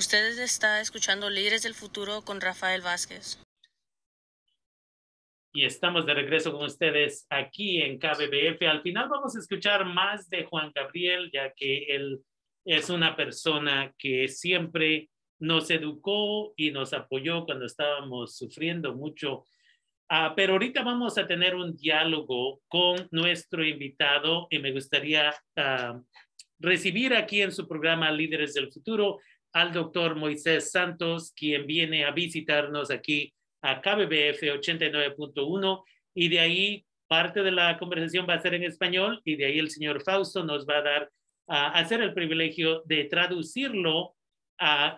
Ustedes está escuchando Líderes del Futuro con Rafael Vázquez. Y estamos de regreso con ustedes aquí en KBBF. Al final vamos a escuchar más de Juan Gabriel, ya que él es una persona que siempre nos educó y nos apoyó cuando estábamos sufriendo mucho. Uh, pero ahorita vamos a tener un diálogo con nuestro invitado y me gustaría uh, recibir aquí en su programa Líderes del Futuro al doctor Moisés Santos, quien viene a visitarnos aquí a KBBF 89.1 y de ahí parte de la conversación va a ser en español y de ahí el señor Fausto nos va a dar a hacer el privilegio de traducirlo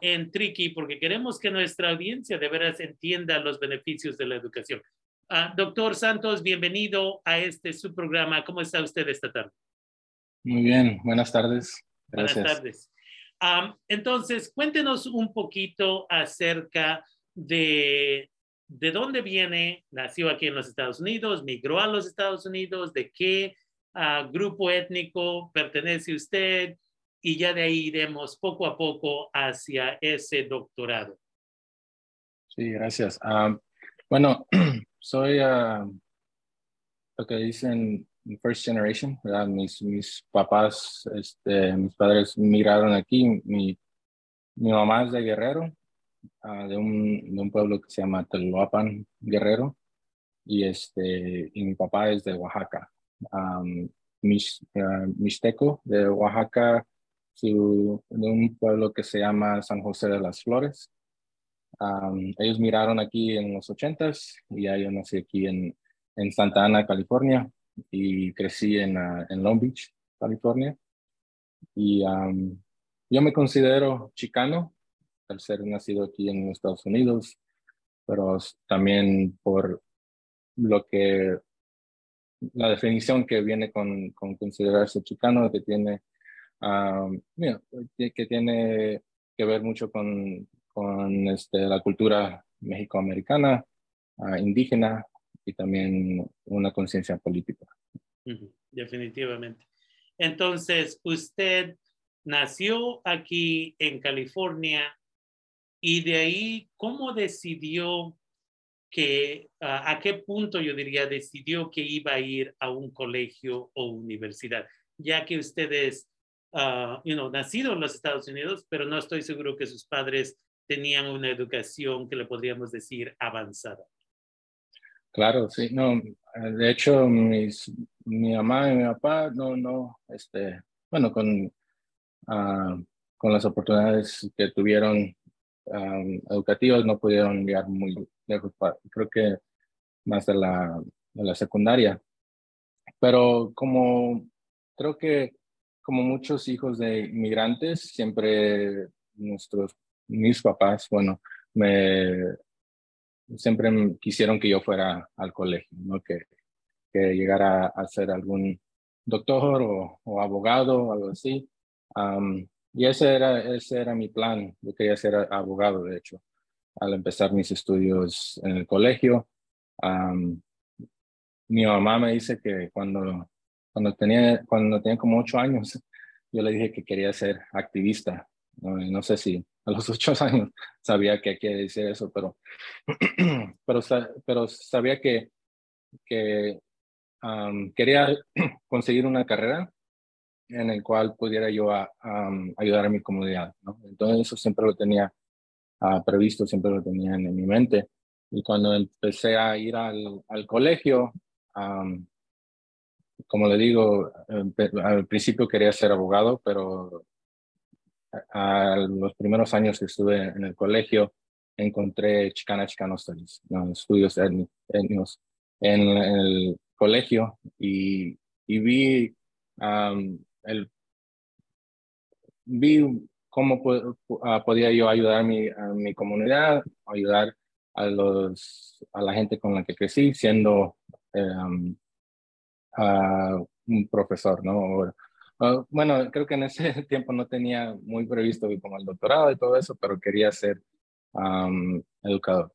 en Tricky porque queremos que nuestra audiencia de veras entienda los beneficios de la educación. Uh, doctor Santos, bienvenido a este su programa. ¿Cómo está usted esta tarde? Muy bien, buenas tardes. Gracias. Buenas tardes. Entonces, cuéntenos un poquito acerca de, de dónde viene, nació aquí en los Estados Unidos, migró a los Estados Unidos, de qué uh, grupo étnico pertenece usted y ya de ahí iremos poco a poco hacia ese doctorado. Sí, gracias. Bueno, soy uh, lo que dicen first generation, ¿verdad? Mis, mis papás, este, mis padres migraron aquí. Mi, mi mamá es de Guerrero, uh, de, un, de un pueblo que se llama Teloapan, Guerrero, y, este, y mi papá es de Oaxaca. Um, mis, uh, Mixteco, de Oaxaca, su, de un pueblo que se llama San José de las Flores. Um, ellos miraron aquí en los ochentas y ya yo nací aquí en, en Santa Ana, California y crecí en, uh, en Long Beach, California. Y yo me considero chicano al ser nacido aquí en Estados Unidos, pero también por lo que la definición que viene con, con considerarse chicano, que tiene, um, que tiene que ver mucho con, con este, la cultura mexicoamericana, uh, indígena, y también una conciencia política. Definitivamente. Entonces, usted nació aquí en California y de ahí, ¿cómo decidió que, a qué punto yo diría, decidió que iba a ir a un colegio o universidad? Ya que usted es, uh, you know, nacido en los Estados Unidos, pero no estoy seguro que sus padres tenían una educación que le podríamos decir avanzada. Claro, sí, no, de hecho, mis, mi mamá y mi papá, no, no, este, bueno, con, ah, con las oportunidades que tuvieron um, educativas, no pudieron enviar muy lejos, creo que más de la, de la secundaria. Pero como, creo que como muchos hijos de inmigrantes, siempre nuestros, mis papás, bueno, me siempre quisieron que yo fuera al colegio, ¿no? que, que llegara a ser algún doctor o, o abogado o algo así. y ese era, ese era mi plan. Yo quería ser abogado, de hecho, al empezar mis estudios en el colegio. mi mamá me dice que cuando, cuando, tenía, cuando tenía como ocho años, yo le dije que quería ser activista. no sé si a los ocho años sabía que quería decir eso, pero, pero, pero sabía que, que quería conseguir una carrera en el cual pudiera yo ayudar a mi comunidad. ¿no? Entonces eso siempre lo tenía uh, previsto, siempre lo tenía en, mi mente. Y cuando empecé a ir al, al colegio, como le digo, al principio quería ser abogado, pero a los primeros años que estuve en el colegio, encontré Chicana Chicano Studies, estudios étnicos en, el colegio y, y vi, el, vi cómo ah, podía yo ayudar a mi, a mi comunidad, ayudar a, los, a la gente con la que crecí siendo um, un profesor, ¿no? Ah, bueno, creo que en ese tiempo no tenía muy previsto como el doctorado y todo eso, pero quería ser educador.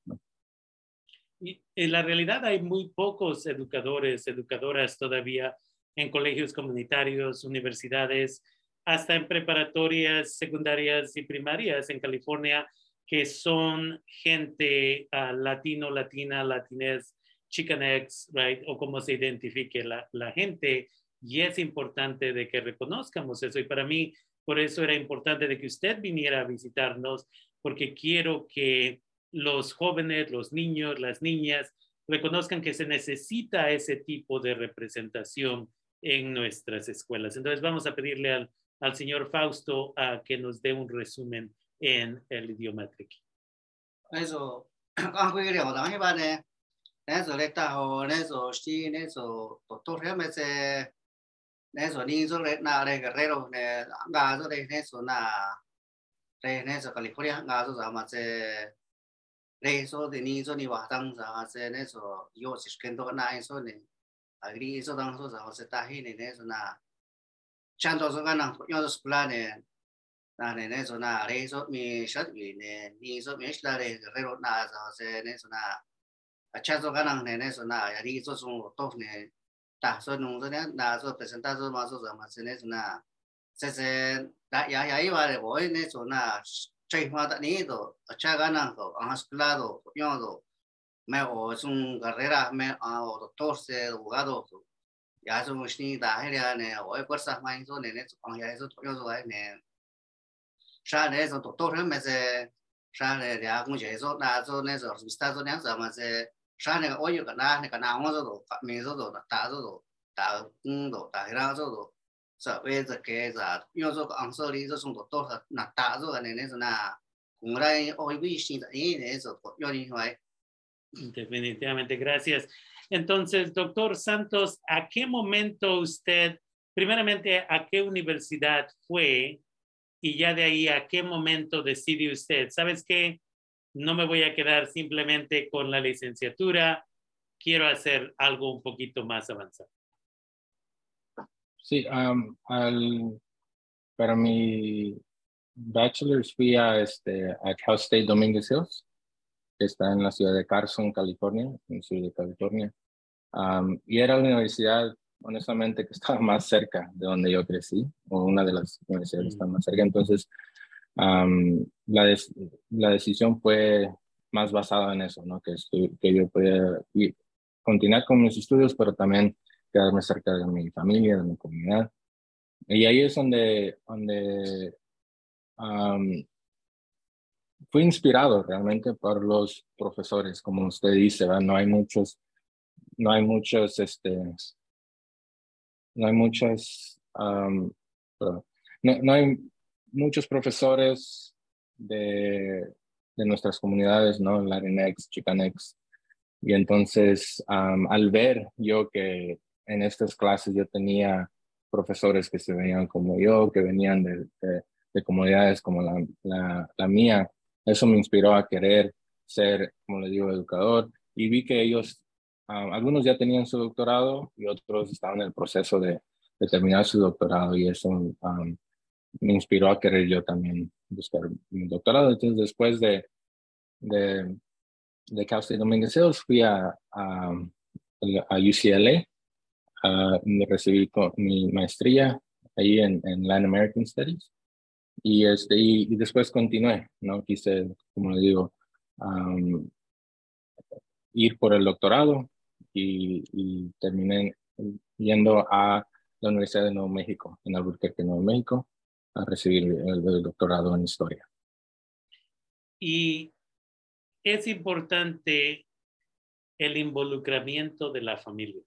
Y en la realidad hay muy pocos educadores, educadoras todavía en colegios comunitarios, universidades. hasta en preparatorias secundarias y primarias en California que son gente uh, latino, latina, latinez, chicanex, right? O como se identifique la, la gente. Y es importante de que reconozcamos eso. Y para mí, por eso era importante de que usted viniera a visitarnos, porque quiero que los jóvenes, los niños, las niñas reconozcan que se necesita ese tipo de representación en nuestras escuelas. Entonces vamos a pedirle al, al señor Fausto a que nos dé un resumen en el idioma triqui. Eso, neso ninzo re na re guerrero ne nga zo re neso na re neso california nga zo za ma che re so de ninzo ni wa tang za che neso yo si skendo na eso ne agri eso dang so za se ta hi ne neso na chanto zo ga na yo zo spla ne na ne neso na re so mi shat wi ne ninzo mi shla re guerrero na za se neso na cha zo ga na ne neso na ya ri zo zo to ne ta so nu so ne na so presenta so ma so sa ma se ne so na se se da ya ya i ba re bo ne so na chai ma da ni do a cha ganang ko a skla do yo do me o es un carrera me a o doctor se abogado ya so mo shni da he ya ne o e fuerza ma so ne ne so ya eso yo so ne sa ne so to to me se sa ne ya cũng chế số na số ne so vista số ne so mà se sa ne o yo ka na ne ka na ngo so do ka me so do ta so do ta ng do ta ra so do sa ve ze ke za yo so ang so li so sung do to na ta so ne ne so na cũng ra o vi shi da ni ne so yo ni hoài Definitivamente, gracias. Entonces, doctor Santos, ¿a qué momento usted, primeramente, a qué universidad fue y ya de ahí a qué momento decide usted, sabes qué, no me voy a quedar simplemente con la licenciatura, quiero hacer algo un poquito más avanzado. Sí, um, al, para mi bachelor's fui a, este, a Cal State Dominguez Hills, que está en la ciudad de Carson, California, en el sur de California. Um, y era una universidad honestamente, que estaba más cerca de donde yo crecí, o una de las universidades que están más cerca. Entonces, um, la, la decisión fue más basada en eso, ¿no? Que, que yo podía ir, continuar con mis estudios, pero también quedarme cerca de mi familia, de mi comunidad. Y ahí es donde, donde um, fui inspirado realmente por los profesores, como usted dice, ¿verdad? no hay muchos, no hay muchos, este, no hay muchas, um, no, no, hay muchos profesores de, de nuestras comunidades, ¿no? Latinx, Chicanex. Y entonces, um, al ver yo que en estas clases yo tenía profesores que se veían como yo, que venían de, de, de comunidades como la, la, la, mía, eso me inspiró a querer ser, como le digo, educador. Y vi que ellos Um, algunos ya tenían su doctorado y otros estaban en el proceso de, de terminar su doctorado y eso um, me inspiró a querer yo también buscar mi doctorado. Entonces, después de, de, de Cal State Dominguez Hills, fui a, a, UCLA, me recibí mi maestría ahí en, en Latin American Studies y, este, y, después continué, ¿no? Quise, como le digo, ir por el doctorado y, terminé yendo a la Universidad de Nuevo México, en Albuquerque, Nuevo México, a recibir el, el doctorado en historia. Y es importante el involucramiento de la familia.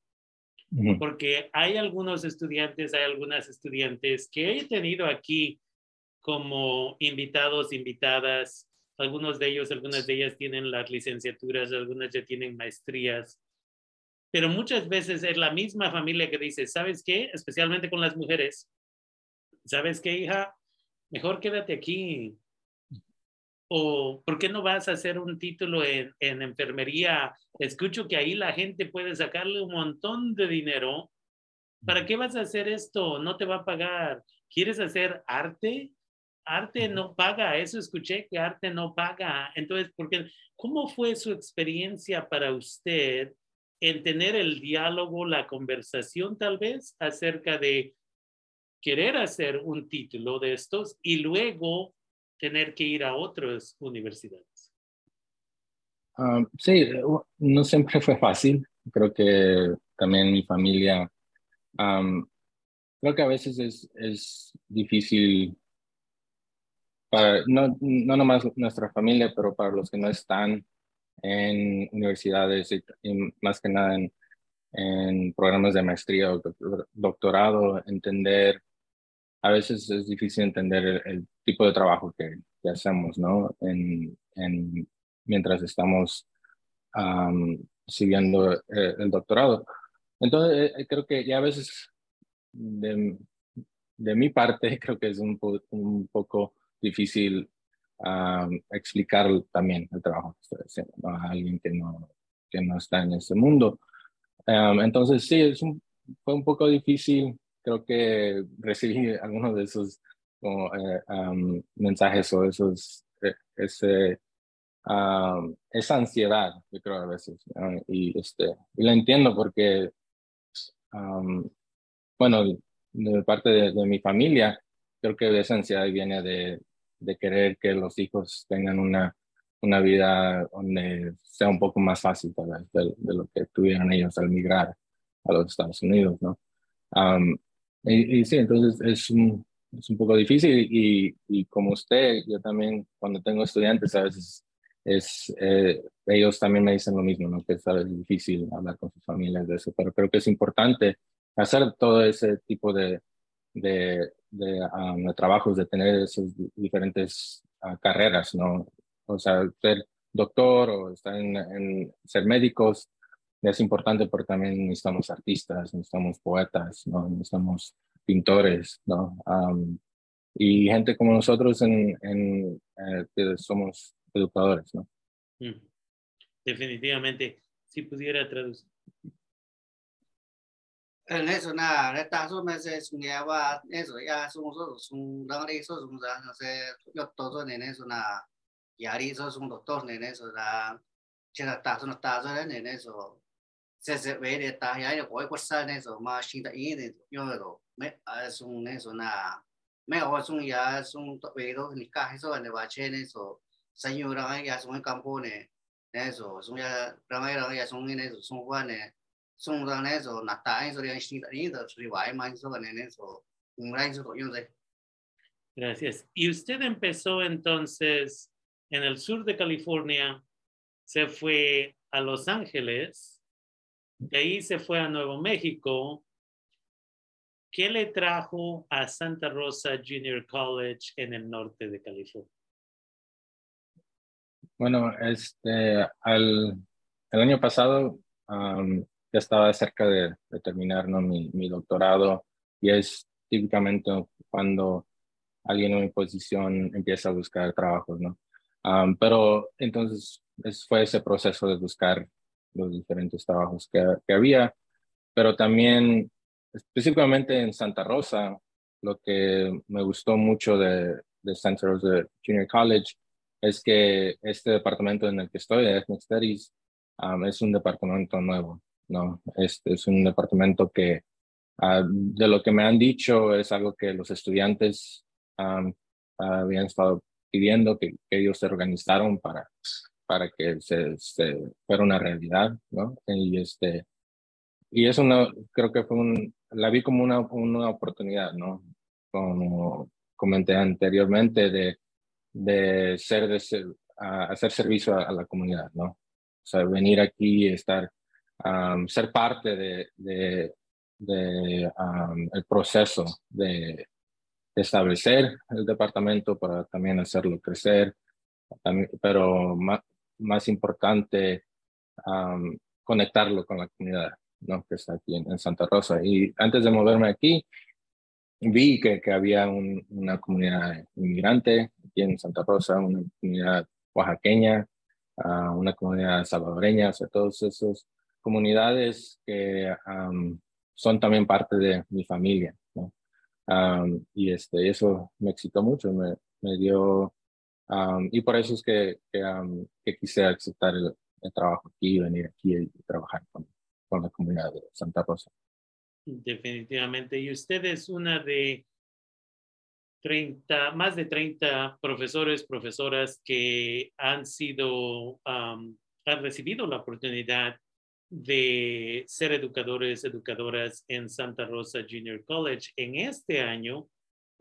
Uh -huh. Porque hay algunos estudiantes, hay algunas estudiantes que he tenido aquí como invitados, invitadas. Algunos de ellos, algunas de ellas tienen las licenciaturas, algunas ya tienen maestrías pero muchas veces es la misma familia que dice, ¿sabes qué? Especialmente con las mujeres, ¿sabes qué, hija? Mejor quédate aquí. O, ¿por qué no vas a hacer un título en, en enfermería? Escucho que ahí la gente puede sacarle un montón de dinero. ¿Para qué vas a hacer esto? No te va a pagar. ¿Quieres hacer arte? Arte no paga, eso escuché que arte no paga. Entonces, ¿por qué? ¿cómo fue su experiencia para usted en tener el diálogo, la conversación tal vez acerca de querer hacer un título de estos y luego tener que ir a otras universidades? Um, sí, no siempre fue fácil. Creo que también mi familia, um, creo que a veces es, es difícil para, no, no nomás nuestra familia, pero para los que no están en universidades y, más que nada en, en, programas de maestría o doctorado, entender, a veces es difícil entender el, tipo de trabajo que, que hacemos, ¿no? En, en, mientras estamos siguiendo eh, el, doctorado. Entonces, eh, creo que ya a veces de, de mi parte, creo que es un, un poco difícil explicar también el trabajo que estoy haciendo a alguien que no, que no está en ese mundo. entonces, sí, es un, fue un poco difícil. Creo que recibí algunos de esos como, eh, mensajes o esos, e, ese, esa ansiedad, yo creo a veces. y, este, y la entiendo porque, bueno, de parte de, de mi familia, creo que esa ansiedad viene de, de querer que los hijos tengan una, una vida donde sea un poco más fácil de, lo que tuvieron ellos al migrar a los Estados Unidos, ¿no? Y, sí, entonces es un, es un poco difícil y, y, como usted, yo también cuando tengo estudiantes a veces es, eh, ellos también me dicen lo mismo, ¿no? Que es difícil hablar con sus familias de eso, pero creo que es importante hacer todo ese tipo de, de, um, de, trabajos, de tener esas diferentes uh, carreras, ¿no? O sea, ser doctor o estar en, ser médicos es importante porque también necesitamos artistas, necesitamos poetas, ¿no? Necesitamos pintores, ¿no? Um, y gente como nosotros en, en eh, que somos educadores, ¿no? Definitivamente, si pudiera traducir, nên số na nên ta số men sẽ sung ya wa nên số ya sung số sung đang đi số sung ra nó sẽ Gracias. Y usted empezó entonces en el sur de California, se fue a Los Ángeles, de ahí se fue a Nuevo México. ¿Qué le trajo a Santa Rosa Junior College en el norte de California? Bueno, este, al, el año pasado ya estaba cerca de, terminar ¿no? mi, mi, doctorado y es típicamente cuando alguien en mi posición empieza a buscar trabajos, ¿no? pero entonces fue ese proceso de buscar los diferentes trabajos que, que, había, pero también específicamente en Santa Rosa, lo que me gustó mucho de, de Santa Rosa Junior College es que este departamento en el que estoy, Ethnic Studies, es un departamento nuevo. ¿no? Este es un departamento que, ah, de lo que me han dicho, es algo que los estudiantes habían estado pidiendo, que, ellos se organizaron para, para que se, fuera una realidad, ¿no? Y, este, y eso no, creo que fue un, la vi como una, una oportunidad, ¿no? Como comenté anteriormente, de, de ser, de hacer servicio a, a, la comunidad, ¿no? O sea, venir aquí y estar ser parte de, de, de el proceso de, establecer el departamento para también hacerlo crecer, pero más, más importante, conectarlo con la comunidad ¿no? que está aquí en, Santa Rosa. Y antes de moverme aquí, vi que, que había una comunidad inmigrante aquí en Santa Rosa, una comunidad oaxaqueña, una comunidad salvadoreña, o sea, todos esos comunidades que son también parte de mi familia. ¿no? y este, eso me excitó mucho, me, me dio, y por eso es que, que, quise aceptar el, trabajo aquí, venir aquí y trabajar con, con la comunidad de Santa Rosa. Definitivamente. Y usted es una de 30, más de 30 profesores, profesoras que han sido, um, han recibido la oportunidad de ser educadores, educadoras en Santa Rosa Junior College en este año.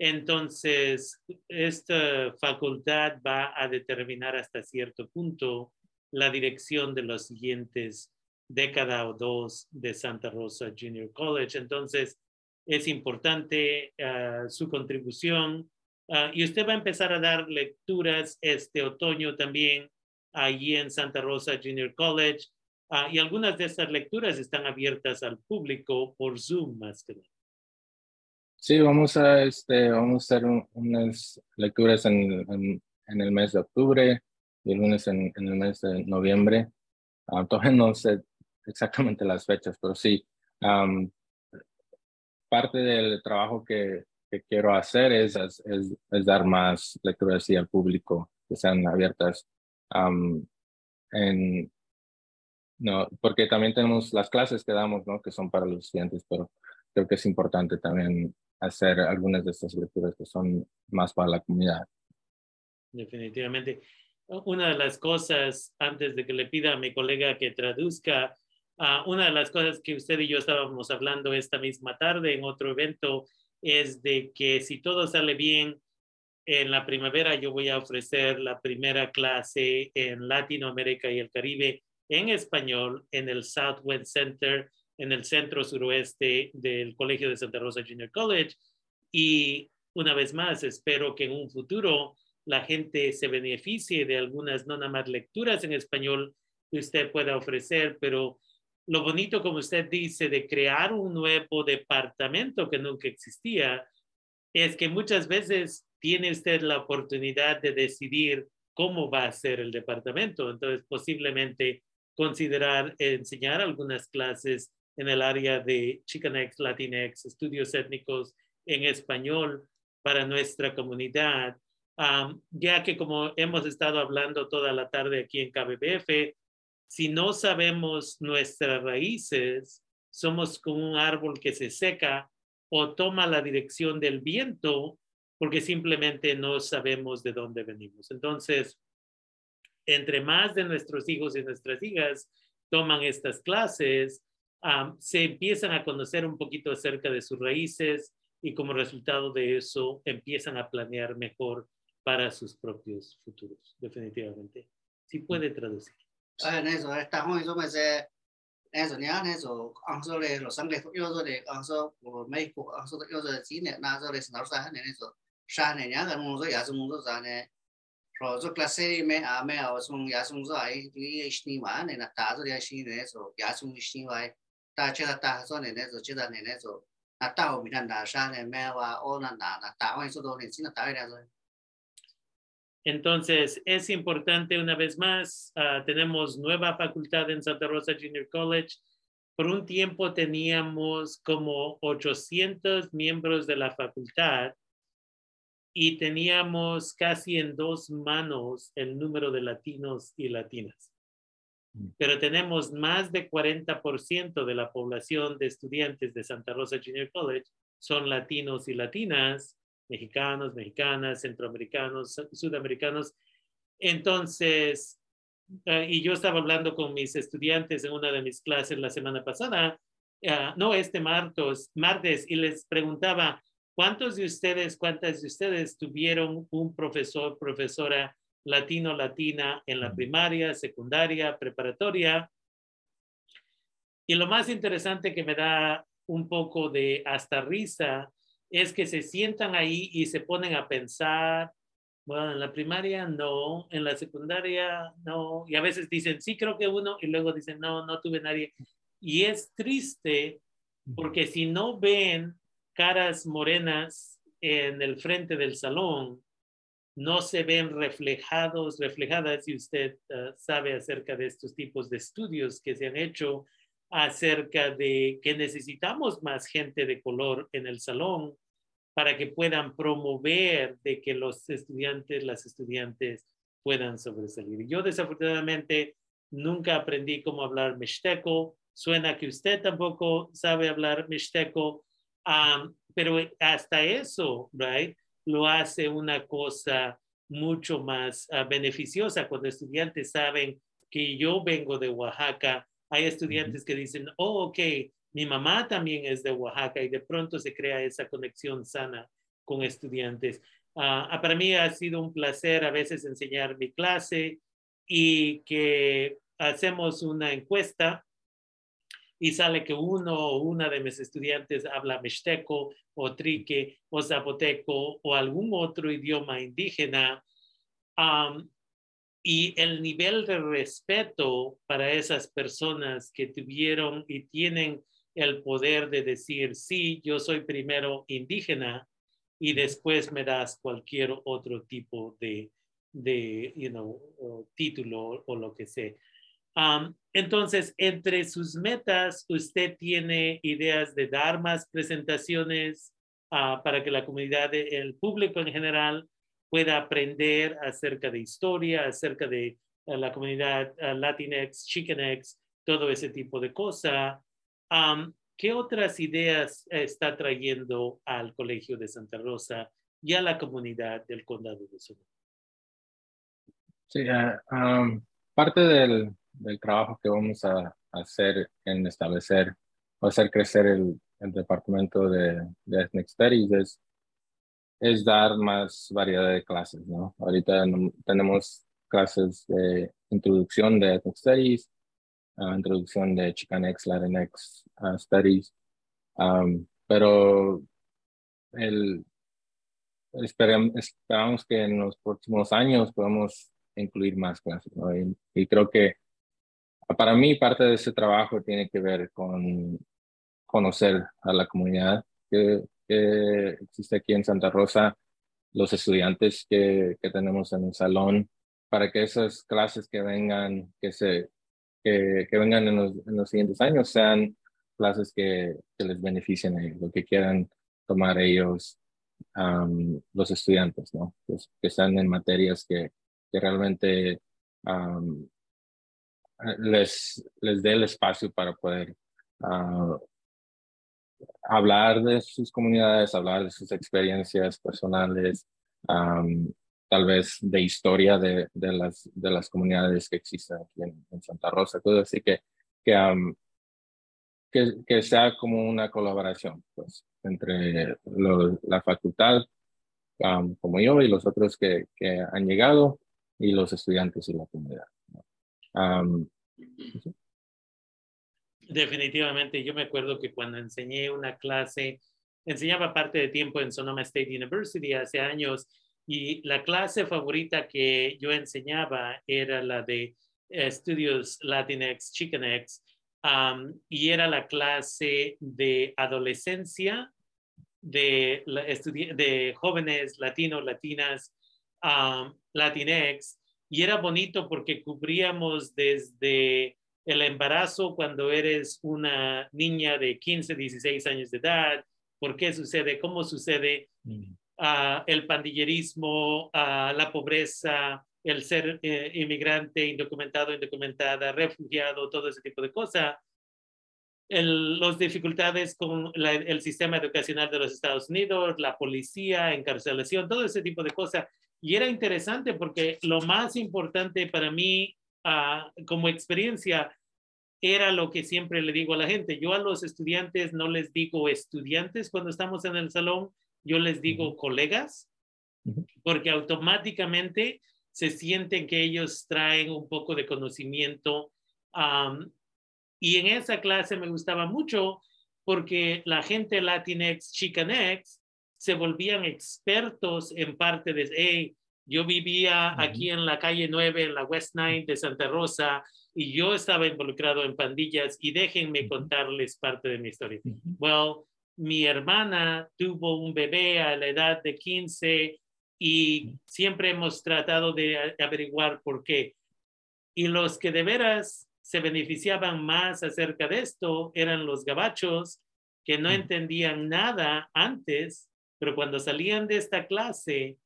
Entonces, esta facultad va a determinar hasta cierto punto la dirección de los siguientes década o dos de Santa Rosa Junior College. Entonces, es importante ah, su contribución. Ah, y usted va a empezar a dar lecturas este otoño también allí en Santa Rosa Junior College. Ah, y algunas de estas lecturas están abiertas al público por Zoom más que nada. Sí, vamos a, este, vamos a hacer unas lecturas en, en, el mes de octubre y lunes en, en el mes de noviembre. Uh, todavía no sé exactamente las fechas, pero sí, parte del trabajo que, que quiero hacer es, es, es, dar más lecturas al público que sean abiertas en, no, porque también tenemos las clases que damos, ¿no? Que son para los estudiantes, pero creo que es importante también hacer algunas de estas lecturas que son más para la comunidad. Definitivamente. Una de las cosas, antes de que le pida a mi colega que traduzca, uh, una de las cosas que usted y yo estábamos hablando esta misma tarde en otro evento es de que si todo sale bien, en la primavera yo voy a ofrecer la primera clase en Latinoamérica y el Caribe en español en el Southwest Center, en el centro suroeste del Colegio de Santa Rosa Junior College. Y una vez más, espero que en un futuro la gente se beneficie de algunas, no nada más lecturas en español que usted pueda ofrecer, pero lo bonito, como usted dice, de crear un nuevo departamento que nunca existía, es que muchas veces tiene usted la oportunidad de decidir cómo va a ser el departamento. Entonces, posiblemente considerar enseñar algunas clases en el área de Chicanx, Latinx, estudios étnicos en español para nuestra comunidad, ya que como hemos estado hablando toda la tarde aquí en KBBF, si no sabemos nuestras raíces, somos como un árbol que se seca o toma la dirección del viento porque simplemente no sabemos de dónde venimos. Entonces, entre más de nuestros hijos y nuestras hijas toman estas clases, se empiezan a conocer un poquito acerca de sus raíces y como resultado de eso empiezan a planear mejor para sus propios futuros, definitivamente. Si puede traducir. Eso, Entonces, es importante una vez más, uh, tenemos nueva facultad en Santa Rosa Junior College. Por un tiempo teníamos como 800 miembros de la facultad y teníamos casi en dos manos el número de latinos y latinas. Mm. Pero tenemos más de 40% de la población de estudiantes de Santa Rosa Junior College son latinos y latinas, mexicanos, mexicanas, centroamericanos, sudamericanos. Entonces, eh, y yo estaba hablando con mis estudiantes en una de mis clases la semana pasada, uh, no este martes, martes, y les preguntaba, ¿Cuántos de ustedes, cuántas de ustedes tuvieron un profesor, profesora latino, latina en la primaria, secundaria, preparatoria? Y lo más interesante que me da un poco de hasta risa es que se sientan ahí y se ponen a pensar, bueno, en la primaria no, en la secundaria no, y a veces dicen, sí, creo que uno, y luego dicen, no, no tuve nadie. Y es triste porque si no ven caras morenas en el frente del salón no se ven reflejados, reflejadas, si usted eh, sabe acerca de estos tipos de estudios que se han hecho acerca de que necesitamos más gente de color en el salón para que puedan promover de que los estudiantes, las estudiantes puedan sobresalir. Yo desafortunadamente nunca aprendí cómo hablar mixteco. Suena que usted tampoco sabe hablar mixteco pero hasta eso, right? Lo hace una cosa mucho más ah, beneficiosa cuando estudiantes saben que yo vengo de Oaxaca. Hay estudiantes que dicen, oh, ok, mi mamá también es de Oaxaca y de pronto se crea esa conexión sana con estudiantes. Ah, ah, para mí ha sido un placer a veces enseñar mi clase y que hacemos una encuesta y sale que uno o una de mis estudiantes habla mixteco o trique o zapoteco o algún otro idioma indígena. y el nivel de respeto para esas personas que tuvieron y tienen el poder de decir, sí, yo soy primero indígena y después me das cualquier otro tipo de, de you know, título o lo que sea entonces, entre sus metas, usted tiene ideas de dar más presentaciones ah, para que la comunidad, el público en general, pueda aprender acerca de historia, acerca de eh, la comunidad uh, Latinx, Chicanx, todo ese tipo de cosas. ¿Qué otras ideas está trayendo al Colegio de Santa Rosa y a la comunidad del Condado de Sonoma? Sí, ah, parte del, del trabajo que vamos a hacer en establecer o hacer crecer el, el departamento de, de, Ethnic Studies es, es dar más variedad de clases, ¿no? Ahorita tenemos clases de introducción de Ethnic Studies, uh, introducción de Chicanx, Latinx uh, Studies, um, pero el, esperamos, esperamos que en los próximos años podamos incluir más clases, ¿no? y creo que para mí parte de ese trabajo tiene que ver con conocer a la comunidad que, existe aquí en Santa Rosa, los estudiantes que, tenemos en el salón, para que esas clases que vengan, que, se, que, vengan en los, en los, siguientes años sean clases que, les beneficien a ellos, lo que quieran tomar ellos, los estudiantes, ¿no? Que están en materias que realmente les, les dé el espacio para poder ah, hablar de sus comunidades, hablar de sus experiencias personales, tal vez de historia de, de, las, de las comunidades que existen aquí en, Santa Rosa, todo así que, que, que, sea como una colaboración pues, entre la facultad, como yo y los otros que, que han llegado, y los estudiantes y la comunidad. Definitivamente, yo me acuerdo que cuando enseñé una clase, enseñaba parte de tiempo en Sonoma State University hace años y la clase favorita que yo enseñaba era la de estudios Latinx, Chicanx, y era la clase de adolescencia de, de jóvenes latinos, latinas, um, Latinx, y era bonito porque cubríamos desde el embarazo cuando eres una niña de 15, 16 años de edad, por qué sucede, cómo sucede mm. ah, el pandillerismo, uh, la pobreza, el ser eh, inmigrante, indocumentado, indocumentada, refugiado, todo ese tipo de cosas. Las dificultades con el sistema educacional de los Estados Unidos, la policía, encarcelación, todo ese tipo de cosas. Y era interesante porque lo más importante para mí uh, como experiencia era lo que siempre le digo a la gente. Yo a los estudiantes no les digo estudiantes cuando estamos en el salón, yo les digo colegas, porque automáticamente se sienten que ellos traen un poco de conocimiento. Um, y en esa clase me gustaba mucho porque la gente Latinx, Chicanx, se volvían expertos en parte de, hey, yo vivía aquí en la calle 9, en la West 9 de Santa Rosa, y yo estaba involucrado en pandillas, y déjenme contarles parte de mi historia. Well, mi hermana tuvo un bebé a la edad de 15 y siempre hemos tratado de averiguar por qué. Y los que de veras se beneficiaban más acerca de esto eran los gabachos que no entendían nada antes pero cuando salían de esta clase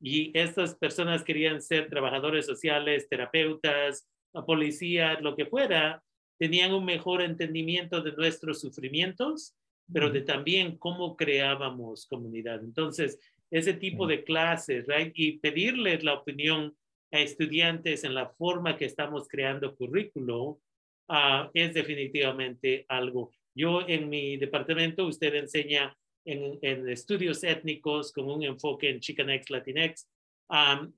y estas personas querían ser trabajadores sociales, terapeutas, policías, lo que fuera, tenían un mejor entendimiento de nuestros sufrimientos, pero de también cómo creábamos comunidad. Entonces, ese tipo de clases, right? Y pedirles la opinión a estudiantes en la forma que estamos creando currículo ah, es definitivamente algo. Yo en mi departamento, usted enseña en, en estudios étnicos con un enfoque en Chicanx, Latinx.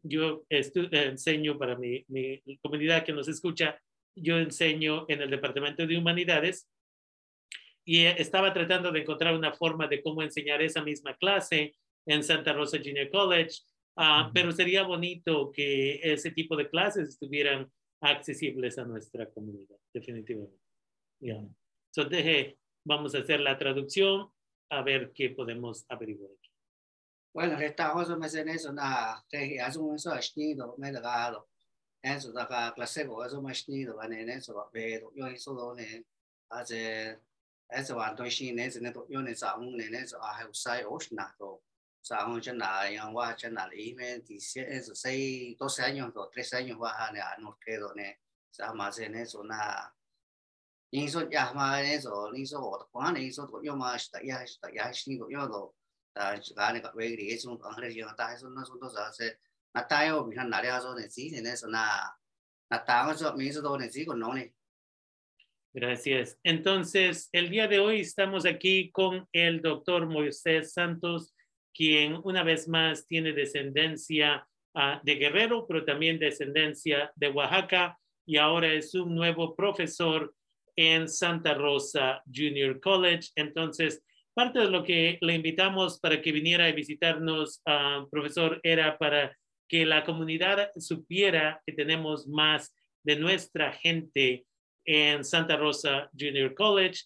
yo enseño para mi, mi comunidad que nos escucha, yo enseño en el departamento de humanidades y estaba tratando de encontrar una forma de cómo enseñar esa misma clase en Santa Rosa Junior College, ah, pero sería bonito que ese tipo de clases estuvieran accesibles a nuestra comunidad, definitivamente. Yeah. So deje, vamos a hacer la traducción a ver qué podemos averiguar. Bueno, estamos en eso, nada, te hago eso, asnido, me da eso da clase, eso más nido, van en eso, pero yo eso lo ne, hace, eso va, entonces, en ese neto, yo ne, sa, un ne, eso, a, hay usai, oshna, to, sa, un chana, yang wa, chana, y me, dice, eso, seis, doce años, o tres años, va, ne, a, no quedo, ne, sa, en eso, nada, 你说呀嘛，你说你说我光你说我要嘛是的呀是的呀是你个要都，但是俺那个为的种刚才讲，但是那说多少是那大要比他哪里说呢？之前那说那那大个说名字多呢，只个农呢。Gracias. Entonces, el día de hoy estamos aquí con el doctor Moisés Santos, quien una vez más tiene descendencia uh, de Guerrero, pero también descendencia de Oaxaca, y ahora es un nuevo profesor en Santa Rosa Junior College. Entonces, parte de lo que le invitamos para que viniera a visitarnos, uh, profesor, era para que la comunidad supiera que tenemos más de nuestra gente en Santa Rosa Junior College.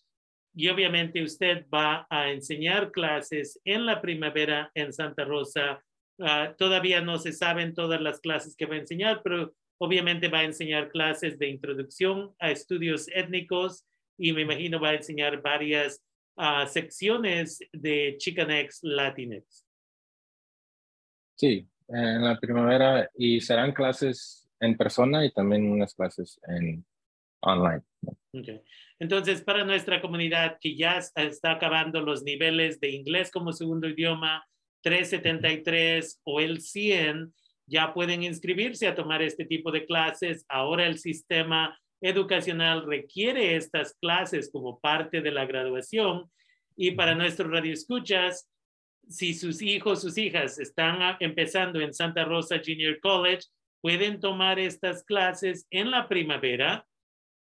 Y obviamente usted va a enseñar clases en la primavera en Santa Rosa. Uh, todavía no se saben todas las clases que va a enseñar, pero Obviamente va a enseñar clases de introducción a estudios étnicos y me imagino va a enseñar varias uh, secciones de Chicanx Latinx. Sí, en la primavera y serán clases en persona y también unas clases en online. Okay. Entonces, para nuestra comunidad que ya está acabando los niveles de inglés como segundo idioma, 373 o el 100, ya pueden inscribirse a tomar este tipo de clases. Ahora el sistema educacional requiere estas clases como parte de la graduación. Y para nuestros radioescuchas, si sus hijos, sus hijas están empezando en Santa Rosa Junior College, pueden tomar estas clases en la primavera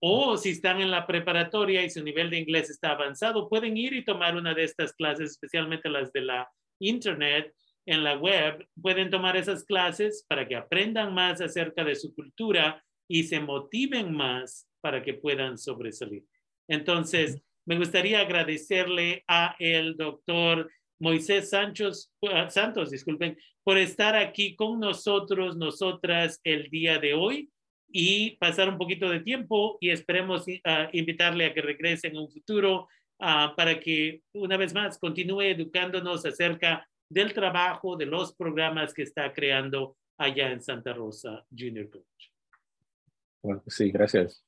o si están en la preparatoria y su nivel de inglés está avanzado, pueden ir y tomar una de estas clases, especialmente las de la Internet, en la web pueden tomar esas clases para que aprendan más acerca de su cultura y se motiven más para que puedan sobresalir. Entonces, me gustaría agradecerle a el doctor Moisés Santos, uh, Santos, disculpen, por estar aquí con nosotros, nosotras el día de hoy y pasar un poquito de tiempo y esperemos uh, invitarle a que regrese en un futuro uh, para que una vez más continúe educándonos acerca del trabajo, de los programas que está creando allá en Santa Rosa Junior College. Bueno, sí, gracias.